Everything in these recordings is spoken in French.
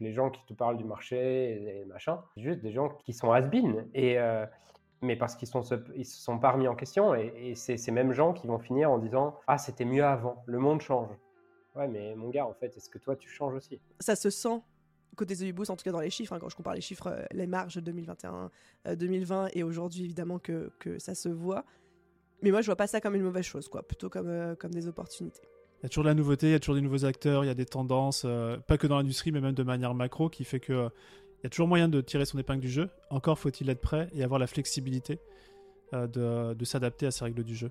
Les gens qui te parlent du marché et machin, juste des gens qui sont has-been. Et, euh, mais parce qu'ils ne ils se sont pas remis en question. Et, c'est ces mêmes gens qui vont finir en disant Ah, c'était mieux avant, le monde change. Ouais, mais mon gars, en fait, est-ce que toi, tu changes aussi? Ça se sent côté The en tout cas dans les chiffres, hein, quand je compare les chiffres, euh, les marges 2021-2020 euh, et aujourd'hui, évidemment que, que, ça se voit. Mais moi, je vois pas ça comme une mauvaise chose, quoi, plutôt comme, comme des opportunités. Il y a toujours de la nouveauté, il y a toujours des nouveaux acteurs, il y a des tendances, pas que dans l'industrie, mais même de manière macro, qui fait que il y a toujours moyen de tirer son épingle du jeu. Encore faut-il être prêt et avoir la flexibilité de, de s'adapter à ces règles du jeu.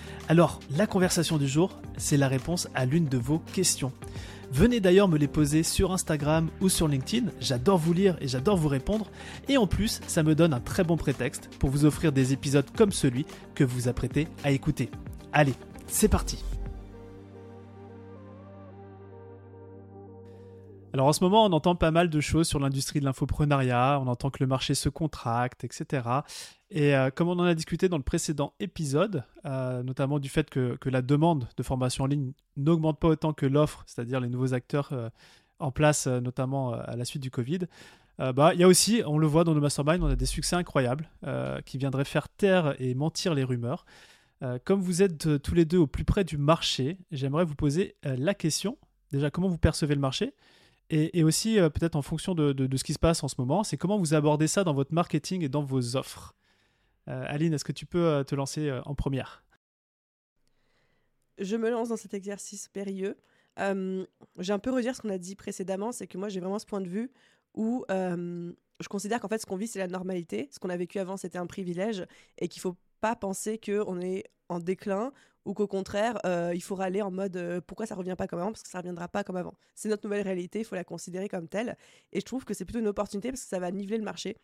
Alors, la conversation du jour, c'est la réponse à l'une de vos questions. Venez d'ailleurs me les poser sur Instagram ou sur LinkedIn, j'adore vous lire et j'adore vous répondre, et en plus ça me donne un très bon prétexte pour vous offrir des épisodes comme celui que vous apprêtez à écouter. Allez, c'est parti Alors en ce moment, on entend pas mal de choses sur l'industrie de l'infoprenariat, on entend que le marché se contracte, etc. Et euh, comme on en a discuté dans le précédent épisode, euh, notamment du fait que, la demande de formation en ligne n'augmente pas autant que l'offre, c'est-à-dire les nouveaux acteurs euh, en place, notamment à la suite du Covid, bah, il y a aussi, on le voit dans nos masterminds, on a des succès incroyables qui viendraient faire taire et mentir les rumeurs. comme vous êtes tous les deux au plus près du marché, j'aimerais vous poser la question, déjà comment vous percevez le marché? Et, aussi, peut-être en fonction de, ce qui se passe en ce moment, c'est comment vous abordez ça dans votre marketing et dans vos offres? Euh, Aline, est-ce que tu peux euh, te lancer en première? Je me lance dans cet exercice périlleux. j'ai un peu redire ce qu'on a dit précédemment, c'est que moi j'ai vraiment ce point de vue où je considère qu'en fait ce qu'on vit c'est la normalité, ce qu'on a vécu avant c'était un privilège et qu'il faut pas penser qu'on est en déclin ou qu'au contraire, euh, il faudra aller en mode euh, pourquoi ça revient pas comme avant? Parce que ça reviendra pas comme avant. C'est notre nouvelle réalité, il faut la considérer comme telle. Et je trouve que c'est plutôt une opportunité parce que ça va niveler le marché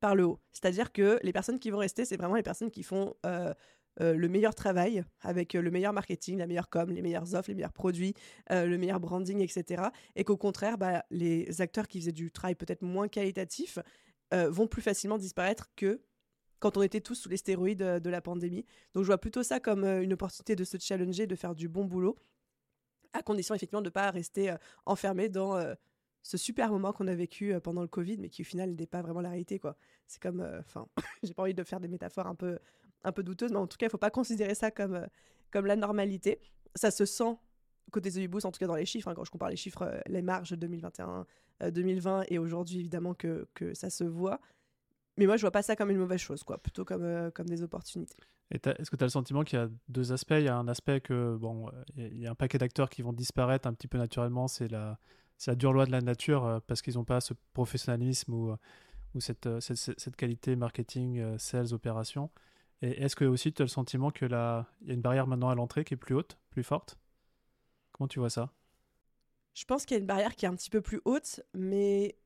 par le haut. C'est-à-dire que les personnes qui vont rester, c'est vraiment les personnes qui font euh, le meilleur travail avec le meilleur marketing, la meilleure com, les meilleures offres, les meilleurs produits, le meilleur branding, etc. Et qu'au contraire, bah, les acteurs qui faisaient du travail peut-être moins qualitatif vont plus facilement disparaître que quand on était tous sous les stéroïdes euh, de la pandémie. Donc je vois plutôt ça comme euh, une opportunité de se challenger, de faire du bon boulot, à condition effectivement de ne pas rester euh, enfermé dans ce super moment qu'on a vécu pendant le Covid, mais qui au final n'est pas vraiment la réalité. quoi. C'est comme, enfin, j'ai pas envie de faire des métaphores un peu, un peu douteuses, mais en tout cas, il faut pas considérer ça comme, comme la normalité. Ça se sent côté The Boost, en tout cas dans les chiffres, hein, quand je compare les chiffres, les marges 2021-2020 et aujourd'hui évidemment que, que ça se voit. Mais moi, je vois pas ça comme une mauvaise chose, quoi, plutôt comme, comme des opportunités. Est-ce que tu as le sentiment qu'il y a deux aspects? Il y a un aspect que, bon, il y a un paquet d'acteurs qui vont disparaître un petit peu naturellement, c'est la, la dure loi de la nature, euh, parce qu'ils n'ont pas ce professionnalisme ou, ou cette, euh, cette, cette, qualité marketing, sales, opération. Et est-ce que aussi tu as le sentiment qu'il y a une barrière maintenant à l'entrée qui est plus haute, plus forte? Comment tu vois ça? Je pense qu'il y a une barrière qui est un petit peu plus haute, mais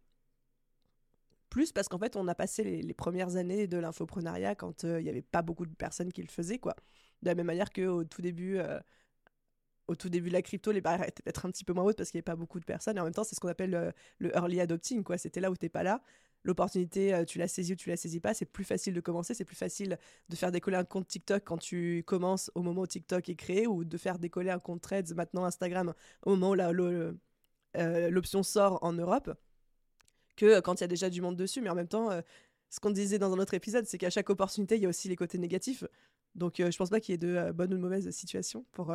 plus parce qu'en fait, on a passé les, premières années de l'infoprenariat quand euh, il n'y avait pas beaucoup de personnes qui le faisaient, quoi. De la même manière qu'au tout début, euh, au tout début de la crypto, les barrières étaient peut-être un petit peu moins hautes parce qu'il n'y avait pas beaucoup de personnes. Et en même temps, c'est ce qu'on appelle le, le, early adopting, quoi. C'était là où tu n'es pas là. L'opportunité, euh, tu la saisis ou tu la saisis pas. C'est plus facile de commencer, c'est plus facile de faire décoller un compte TikTok quand tu commences au moment où TikTok est créé ou de faire décoller un compte Threads maintenant Instagram au moment où l'option sort en Europe que euh, quand il y a déjà du monde dessus. Mais en même temps, euh, ce qu'on disait dans un autre épisode, c'est qu'à chaque opportunité, il y a aussi les côtés négatifs. Donc euh, je pense pas qu'il y ait de bonnes ou de mauvaises situations pour,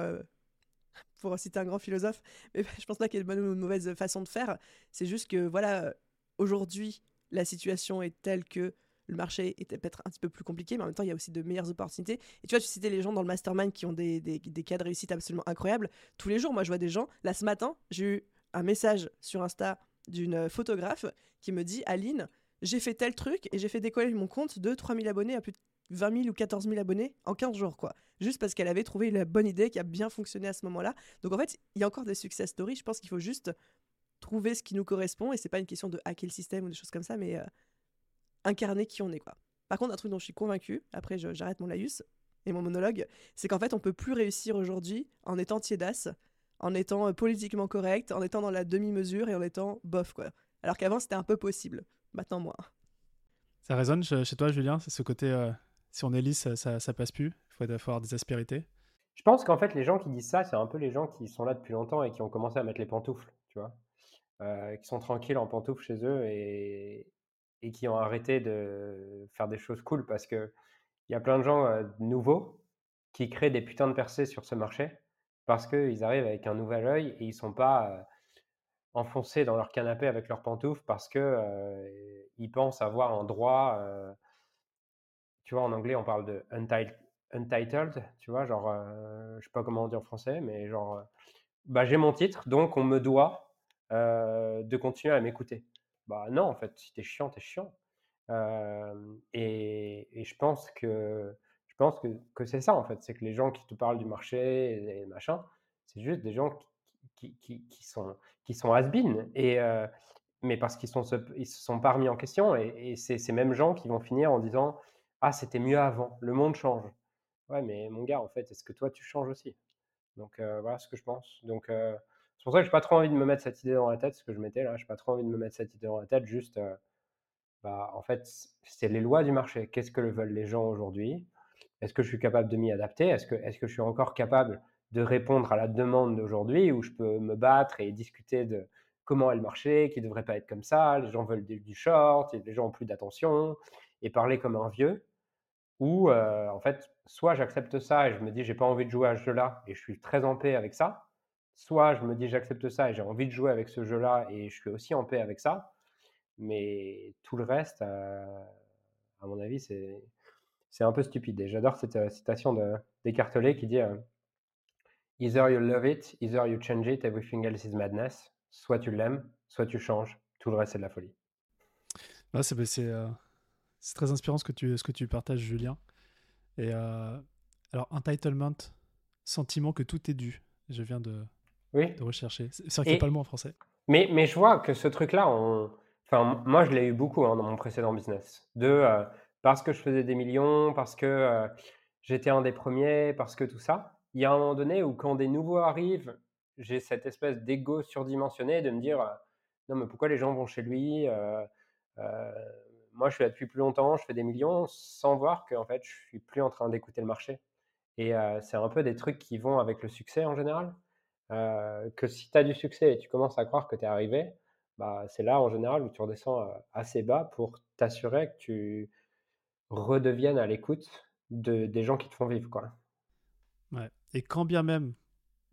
pour citer un grand philosophe. Mais je pense pas qu'il y ait de bonnes ou de mauvaises façons de faire. C'est juste que, voilà, aujourd'hui, la situation est telle que le marché est peut-être un petit peu plus compliqué, mais en même temps, il y a aussi de meilleures opportunités. Et tu vois, tu citais les gens dans le mastermind qui ont des, des, des cas de réussite absolument incroyables. Tous les jours, moi, je vois des gens. Là, ce matin, j'ai eu un message sur Insta d'une photographe qui me dit Aline, j'ai fait tel truc et j'ai fait décoller mon compte de 3000 abonnés à plus de 20 000 ou 14 000 abonnés en 15 jours, quoi. Juste parce qu'elle avait trouvé la bonne idée qui a bien fonctionné à ce moment-là. Donc en fait, il y a encore des success stories. Je pense qu'il faut juste trouver ce qui nous correspond et c'est pas une question de hacker le système ou des choses comme ça, mais euh, incarner qui on est. quoi. Par contre, un truc dont je suis convaincue, après j'arrête mon laïus et mon monologue, c'est qu'en fait, on peut plus réussir aujourd'hui en étant tiédasse, en étant euh, politiquement correct, en étant dans la demi-mesure et en étant bof, quoi. Alors qu'avant, c'était un peu possible. Maintenant, moins. Ça résonne chez toi, Julien C'est ce côté, euh, si on est lisse, ça, passe plus Il faut avoir des aspérités Je pense qu'en fait, les gens qui disent ça, c'est un peu les gens qui sont là depuis longtemps et qui ont commencé à mettre les pantoufles, tu vois. Euh, qui sont tranquilles en pantoufles chez eux et, qui ont arrêté de faire des choses cool parce que il y a plein de gens euh, nouveaux qui créent des putains de percées sur ce marché parce qu'ils arrivent avec un nouvel œil et ils sont pas euh, enfoncés dans leur canapé avec leurs pantoufles parce que ils pensent avoir un droit. Tu vois, en anglais, on parle de untitled, tu vois, genre, je sais pas comment on dit en français, mais genre, bah, j'ai mon titre, donc on me doit de continuer à m'écouter. Bah non, en fait, si t'es chiant, t'es chiant. et, je pense que je pense que, que c'est ça en fait, c'est que les gens qui te parlent du marché et, machin, c'est juste des gens qui, qui, qui, sont qui sont has et mais parce qu'ils sont ils se sont pas remis en question et, et c'est ces mêmes gens qui vont finir en disant ah c'était mieux avant, le monde change. Ouais mais mon gars en fait, est-ce que toi tu changes aussi? Donc voilà ce que je pense. Donc c'est pour ça que j'ai pas trop envie de me mettre cette idée dans la tête, ce que je mettais là. J'ai pas trop envie de me mettre cette idée dans la tête. Juste, euh, bah, en fait, c'est les lois du marché. Qu'est-ce que veulent les gens aujourd'hui? Est-ce que je suis capable de m'y adapter? Est-ce que, est que je suis encore capable de répondre à la demande d'aujourd'hui où je peux me battre et discuter de comment est le marché, qui devrait pas être comme ça, les gens veulent du, short, les gens ont plus d'attention, et parler comme un vieux, ou euh, en fait, soit j'accepte ça et je me dis j'ai pas envie de jouer à ce jeu-là et je suis très en paix avec ça, soit je me dis j'accepte ça et j'ai envie de jouer avec ce jeu-là et je suis aussi en paix avec ça. Mais tout le reste, euh, à mon avis, c'est, c'est un peu stupide. Et j'adore cette euh, citation de qui dit euh, Either you love it, either you change it, everything else is madness. Soit tu l'aimes, soit tu changes, tout le reste c'est de la folie. Ah, c'est, c'est, c'est très inspirant ce que tu, ce que tu partages, Julien. Et alors, entitlement, sentiment que tout est dû. Je viens de, oui. de rechercher. C'est vrai qu'il n'y a pas le mot en français. Mais, mais je vois que ce truc-là, on... enfin, moi je l'ai eu beaucoup hein, dans mon précédent business. De, euh, parce que je faisais des millions, parce que euh, j'étais un des premiers, parce que tout ça. Il y a un moment donné où quand des nouveaux arrivent, j'ai cette espèce d'ego surdimensionné de me dire euh, non mais pourquoi les gens vont chez lui Moi je suis là depuis plus longtemps, je fais des millions sans voir que en fait je suis plus en train d'écouter le marché. Et c'est un peu des trucs qui vont avec le succès en général. Euh, que si tu as du succès et tu commences à croire que tu es arrivé, bah, c'est là en général où tu redescends euh, assez bas pour t'assurer que tu redeviennes à l'écoute de, des gens qui te font vivre. Quoi. Ouais. Et quand bien même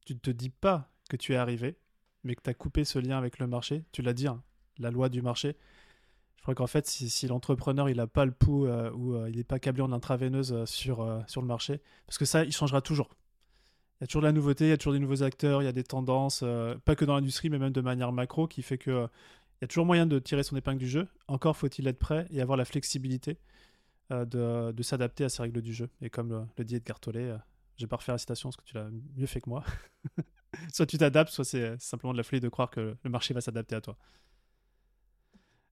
tu ne te dis pas que tu es arrivé, mais que tu as coupé ce lien avec le marché, tu l'as dit, hein, la loi du marché. Crois qu'en fait, si, l'entrepreneur il n'a pas le pouls euh, ou il n'est pas câblé en intraveineuse sur, sur le marché, parce que ça, il changera toujours. Il y a toujours de la nouveauté, il y a toujours des nouveaux acteurs, il y a des tendances, euh, pas que dans l'industrie, mais même de manière macro, qui fait que euh, il y a toujours moyen de tirer son épingle du jeu. Encore faut-il être prêt et avoir la flexibilité euh, de, de s'adapter à ces règles du jeu. Et comme le, dit Edgar Tollet, je vais pas refaire la citation parce que tu l'as mieux fait que moi. soit tu t'adaptes, soit c'est simplement de la folie de croire que le marché va s'adapter à toi.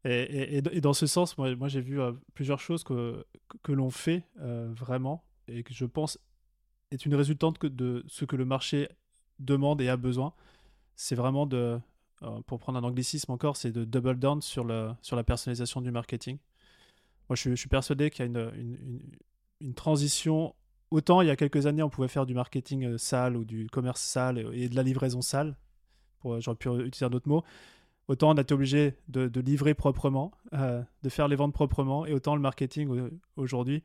Et, dans ce sens, moi, j'ai vu plusieurs choses que, que l'on fait vraiment et que je pense est une résultante de ce que le marché demande et a besoin. C'est vraiment de, euh, pour prendre un anglicisme encore, c'est de double down sur, le, sur la personnalisation du marketing. Moi, je, suis persuadé qu'il y a une, une, une, transition. Autant il y a quelques années, on pouvait faire du marketing euh, sale ou du commerce sale et de la livraison sale. J'aurais pu utiliser un autre mot. Autant on a été obligé de, livrer proprement, euh, de faire les ventes proprement, et autant le marketing aujourd'hui,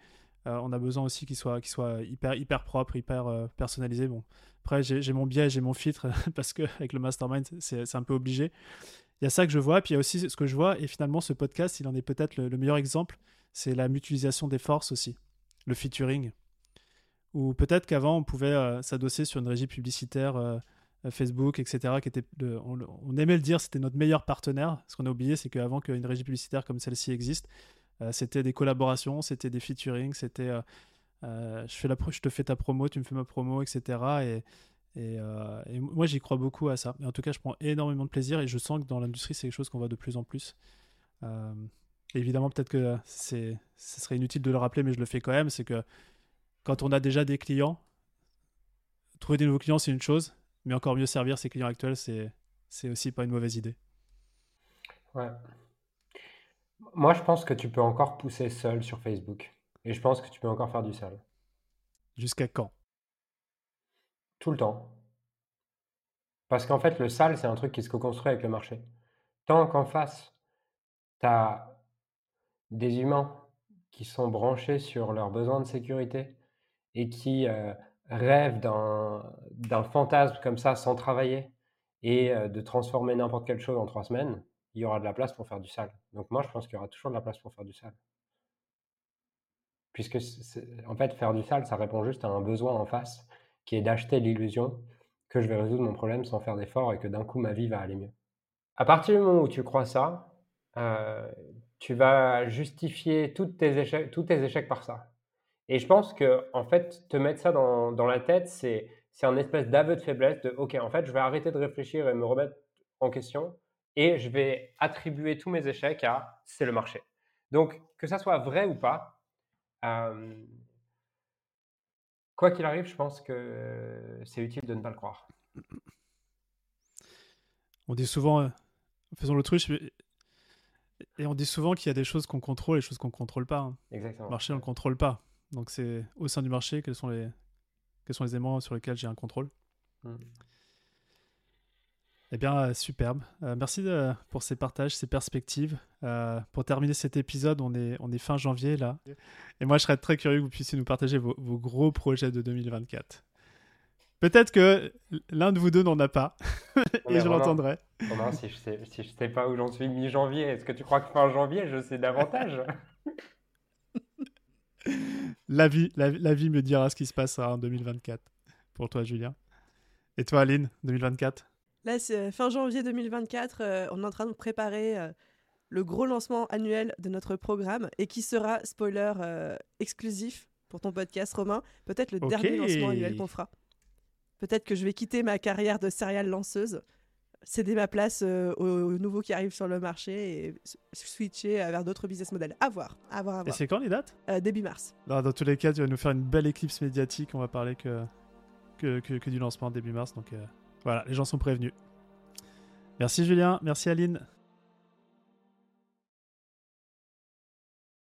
euh, on a besoin aussi qu'il soit, hyper, propre, hyper euh, personnalisé. Bon, après, j'ai mon biais, j'ai mon filtre, parce qu'avec le mastermind, c'est un peu obligé. Il y a ça que je vois, puis il y a aussi ce que je vois, et finalement, ce podcast, il en est peut-être le, meilleur exemple, c'est la mutualisation des forces aussi, le featuring. Ou peut-être qu'avant, on pouvait s'adosser sur une régie publicitaire. Facebook, etc., on, aimait le dire, c'était notre meilleur partenaire. Ce qu'on a oublié, c'est qu'avant qu'une régie publicitaire comme celle-ci existe, euh, c'était des collaborations, c'était des featuring, c'était euh, euh, je, fais la je te fais ta promo, tu me fais ma promo, etc. Et, moi, j'y crois beaucoup à ça. en tout cas, je prends énormément de plaisir et je sens que dans l'industrie, c'est quelque chose qu'on voit de plus en plus. évidemment, peut-être que ce serait inutile de le rappeler, mais je le fais quand même, c'est que quand on a déjà des clients, trouver des nouveaux clients, c'est une chose, mais encore mieux servir ses clients actuels, c'est, c'est aussi pas une mauvaise idée. Ouais. Moi, je pense que tu peux encore pousser seul sur Facebook. Et je pense que tu peux encore faire du seul. Jusqu'à quand? Tout le temps. Parce qu'en fait, le sale, c'est un truc qui se co-construit avec le marché. Tant qu'en face, tu as des humains qui sont branchés sur leurs besoins de sécurité et qui euh, rêvent d'un fantasme comme ça sans travailler et euh, de transformer n'importe quelle chose en trois semaines, il y aura de la place pour faire du sale. Donc moi, je pense qu'il y aura toujours de la place pour faire du sale. Puisque, en fait, faire du sale, ça répond juste à un besoin en face, qui est d'acheter l'illusion que je vais résoudre mon problème sans faire d'effort et que d'un coup, ma vie va aller mieux. À partir du moment où tu crois ça, euh, tu vas justifier tous tes échecs, tous tes échecs par ça. Et je pense que, en fait, te mettre ça dans, dans la tête, c'est, c'est un espèce d'aveu de faiblesse de OK, en fait, je vais arrêter de réfléchir et me remettre en question et je vais attribuer tous mes échecs à c'est le marché. Donc, que ça soit vrai ou pas, euh, quoi qu'il arrive, je pense que c'est utile de ne pas le croire. On dit souvent, euh, faisons l'autruche, et on dit souvent qu'il y a des choses qu'on contrôle et des choses qu'on ne contrôle pas. Hein. Exactement. Le marché, on ne le contrôle pas. Donc, c'est au sein du marché, quels sont les, quels sont les éléments sur lesquels j'ai un contrôle. Mmh. Eh bien, euh, superbe. Euh, merci euh, pour ces partages, ces perspectives. pour terminer cet épisode, on est, on est fin janvier là. Et moi, je serais très curieux que vous puissiez nous partager vos, gros projets de 2024. Peut-être que l'un de vous deux n'en a pas, et je l'entendrai. si je sais, si je sais pas où j'en suis mi-janvier, est-ce que tu crois que fin janvier, je sais davantage? la, vie, la, la, vie me dira ce qui se passera en 2024 pour toi, Julien. Et toi, Aline, 2024 Là, c'est euh, fin janvier 2024. Euh, on est en train de préparer euh, le gros lancement annuel de notre programme et qui sera, spoiler, exclusif pour ton podcast, Romain. Peut-être le dernier lancement annuel qu'on fera. Peut-être que je vais quitter ma carrière de serial lanceuse, céder ma place aux, nouveaux qui arrivent sur le marché et switcher vers d'autres business models. À voir, à voir, à voir. Et c'est quand les dates? Début mars. dans tous les cas, tu vas nous faire une belle éclipse médiatique. On va parler que, que, que, du lancement début mars. Donc. Voilà, les gens sont prévenus. Merci Julien, merci Aline.